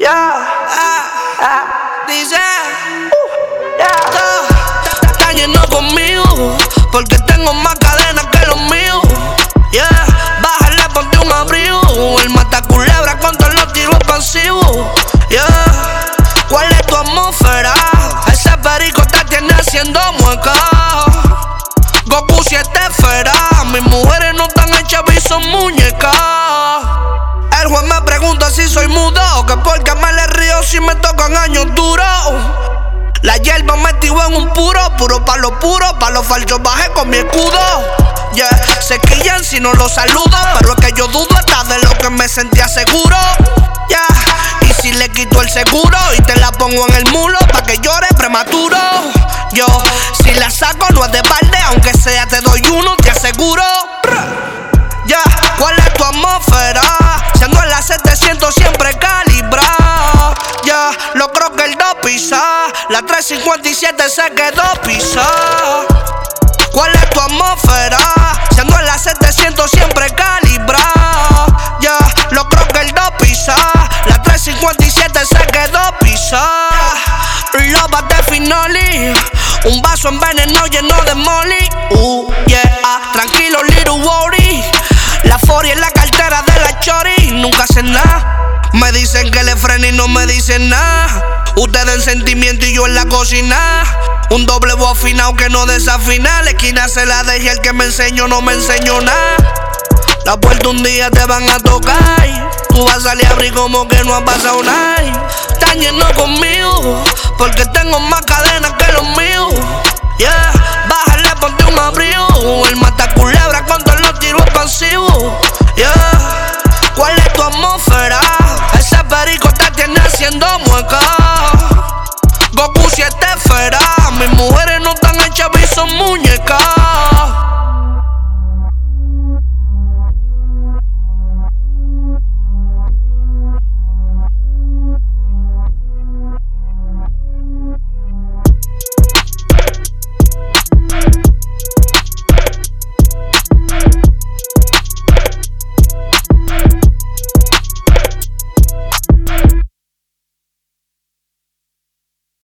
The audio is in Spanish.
Yeah, ah, ah, dice, uh, yeah. Está yendo conmigo, porque tengo más cadenas que los míos. Yeah, bájale, ponte un abrigo. El mata culebra con todos los tiros pasivos. Yeah, ¿cuál es tu atmósfera? Ese perico te tiene haciendo mueca. Goku siete esferas, mis Juez me pregunta si soy mudo, que porque me le río si me tocan años duros. La hierba metido en un puro, puro pa' lo puro, pa' los falsos bajé con mi escudo. Yeah, se quillan si no los saludo, pero es que yo dudo hasta de lo que me sentía seguro. Yeah, y si le quito el seguro y te la pongo en el mulo pa' que llore prematuro. Yo, si la saco no es de balde, Ya, lo creo que el 2 pisa. La 357 se quedó pisa. ¿Cuál es tu atmósfera? Siendo en la 700 siempre calibrada. Ya, lo creo que el 2 pisa. La 357 se quedó pisa. Loba de finoli. Un vaso envenenado lleno de molly. Uh, yeah, ah, tranquilo, little worry. Me dicen que le frene y no me dicen nada. Ustedes en sentimiento y yo en la cocina. Un doble voz afinado que no desafina. La esquina se la dejé, el que me enseñó no me enseñó nada. La puerta un día te van a tocar. Tú vas a salir a abrir como que no ha pasado nada. Están yendo conmigo, porque tengo más cadenas que los míos. Mis mujeres no están hechas y son muñecas.